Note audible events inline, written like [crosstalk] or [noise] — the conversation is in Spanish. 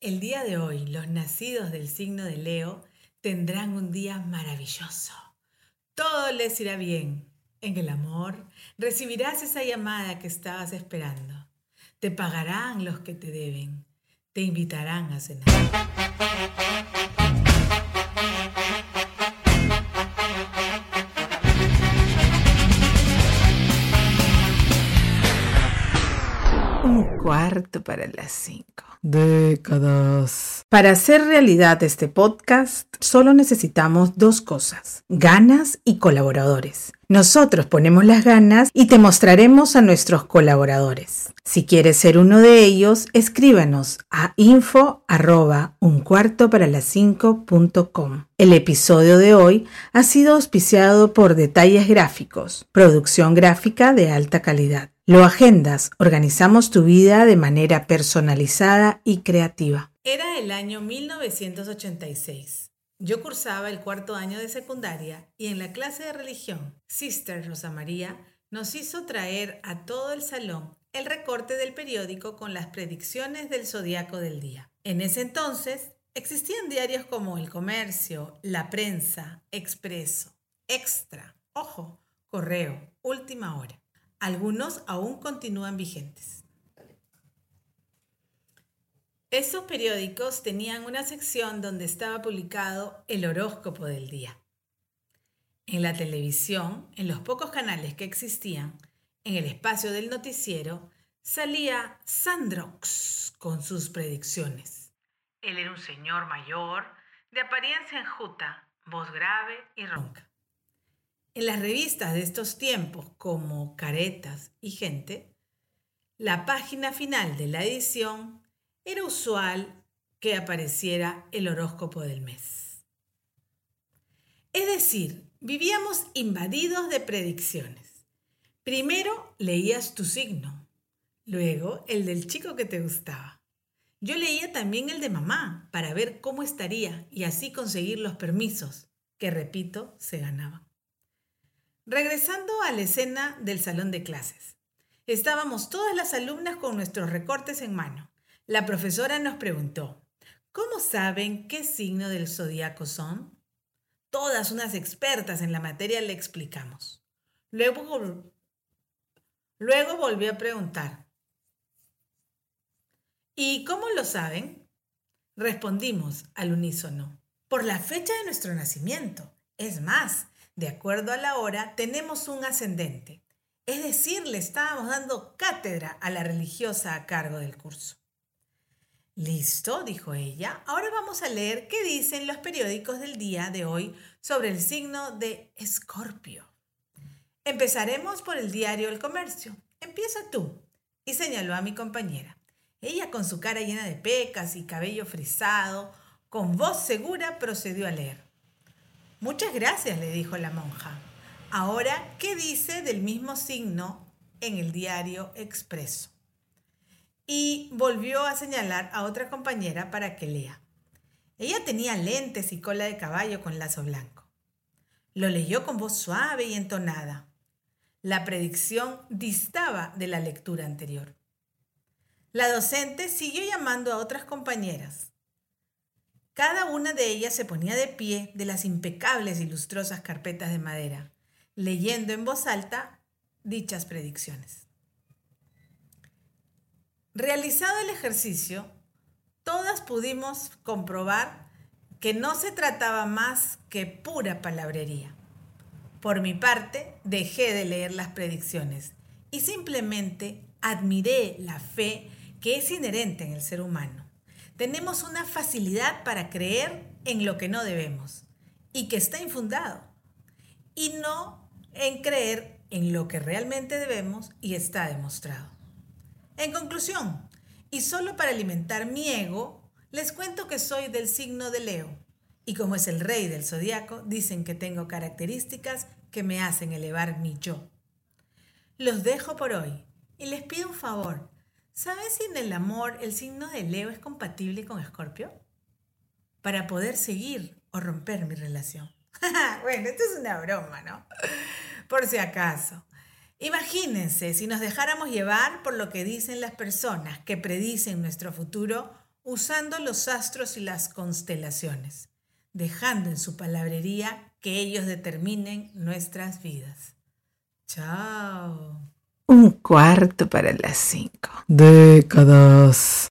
El día de hoy, los nacidos del signo de Leo tendrán un día maravilloso. Todo les irá bien. En el amor recibirás esa llamada que estabas esperando. Te pagarán los que te deben. Te invitarán a cenar. Un cuarto para las cinco. Décadas. Para hacer realidad este podcast, solo necesitamos dos cosas, ganas y colaboradores. Nosotros ponemos las ganas y te mostraremos a nuestros colaboradores. Si quieres ser uno de ellos, escríbanos a info arroba un cuarto para las cinco El episodio de hoy ha sido auspiciado por Detalles Gráficos, producción gráfica de alta calidad. Lo agendas, organizamos tu vida de manera personalizada y creativa. Era el año 1986. Yo cursaba el cuarto año de secundaria y en la clase de religión, Sister Rosa María nos hizo traer a todo el salón el recorte del periódico con las predicciones del zodiaco del día. En ese entonces existían diarios como El Comercio, La Prensa, Expreso, Extra, Ojo, Correo, Última Hora. Algunos aún continúan vigentes. Esos periódicos tenían una sección donde estaba publicado el horóscopo del día. En la televisión, en los pocos canales que existían, en el espacio del noticiero, salía Sandrox con sus predicciones. Él era un señor mayor, de apariencia enjuta, voz grave y ronca. En las revistas de estos tiempos, como Caretas y Gente, la página final de la edición era usual que apareciera el horóscopo del mes. Es decir, vivíamos invadidos de predicciones. Primero leías tu signo, luego el del chico que te gustaba. Yo leía también el de mamá para ver cómo estaría y así conseguir los permisos, que repito, se ganaban. Regresando a la escena del salón de clases. Estábamos todas las alumnas con nuestros recortes en mano. La profesora nos preguntó, ¿cómo saben qué signo del zodiaco son? Todas unas expertas en la materia le explicamos. Luego, luego volvió a preguntar, ¿y cómo lo saben? Respondimos al unísono, por la fecha de nuestro nacimiento. Es más, de acuerdo a la hora, tenemos un ascendente. Es decir, le estábamos dando cátedra a la religiosa a cargo del curso. Listo, dijo ella. Ahora vamos a leer qué dicen los periódicos del día de hoy sobre el signo de Escorpio. Empezaremos por el diario El Comercio. Empieza tú. Y señaló a mi compañera. Ella con su cara llena de pecas y cabello frisado, con voz segura procedió a leer. Muchas gracias, le dijo la monja. Ahora, ¿qué dice del mismo signo en el diario Expreso? Y volvió a señalar a otra compañera para que lea. Ella tenía lentes y cola de caballo con lazo blanco. Lo leyó con voz suave y entonada. La predicción distaba de la lectura anterior. La docente siguió llamando a otras compañeras. Cada una de ellas se ponía de pie de las impecables y lustrosas carpetas de madera, leyendo en voz alta dichas predicciones. Realizado el ejercicio, todas pudimos comprobar que no se trataba más que pura palabrería. Por mi parte, dejé de leer las predicciones y simplemente admiré la fe que es inherente en el ser humano tenemos una facilidad para creer en lo que no debemos y que está infundado, y no en creer en lo que realmente debemos y está demostrado. En conclusión, y solo para alimentar mi ego, les cuento que soy del signo de Leo, y como es el rey del zodiaco, dicen que tengo características que me hacen elevar mi yo. Los dejo por hoy y les pido un favor ¿Sabes si en el amor el signo de Leo es compatible con Escorpio? Para poder seguir o romper mi relación. [laughs] bueno, esto es una broma, ¿no? Por si acaso. Imagínense si nos dejáramos llevar por lo que dicen las personas que predicen nuestro futuro usando los astros y las constelaciones, dejando en su palabrería que ellos determinen nuestras vidas. Chao. Un cuarto para las cinco. Décadas.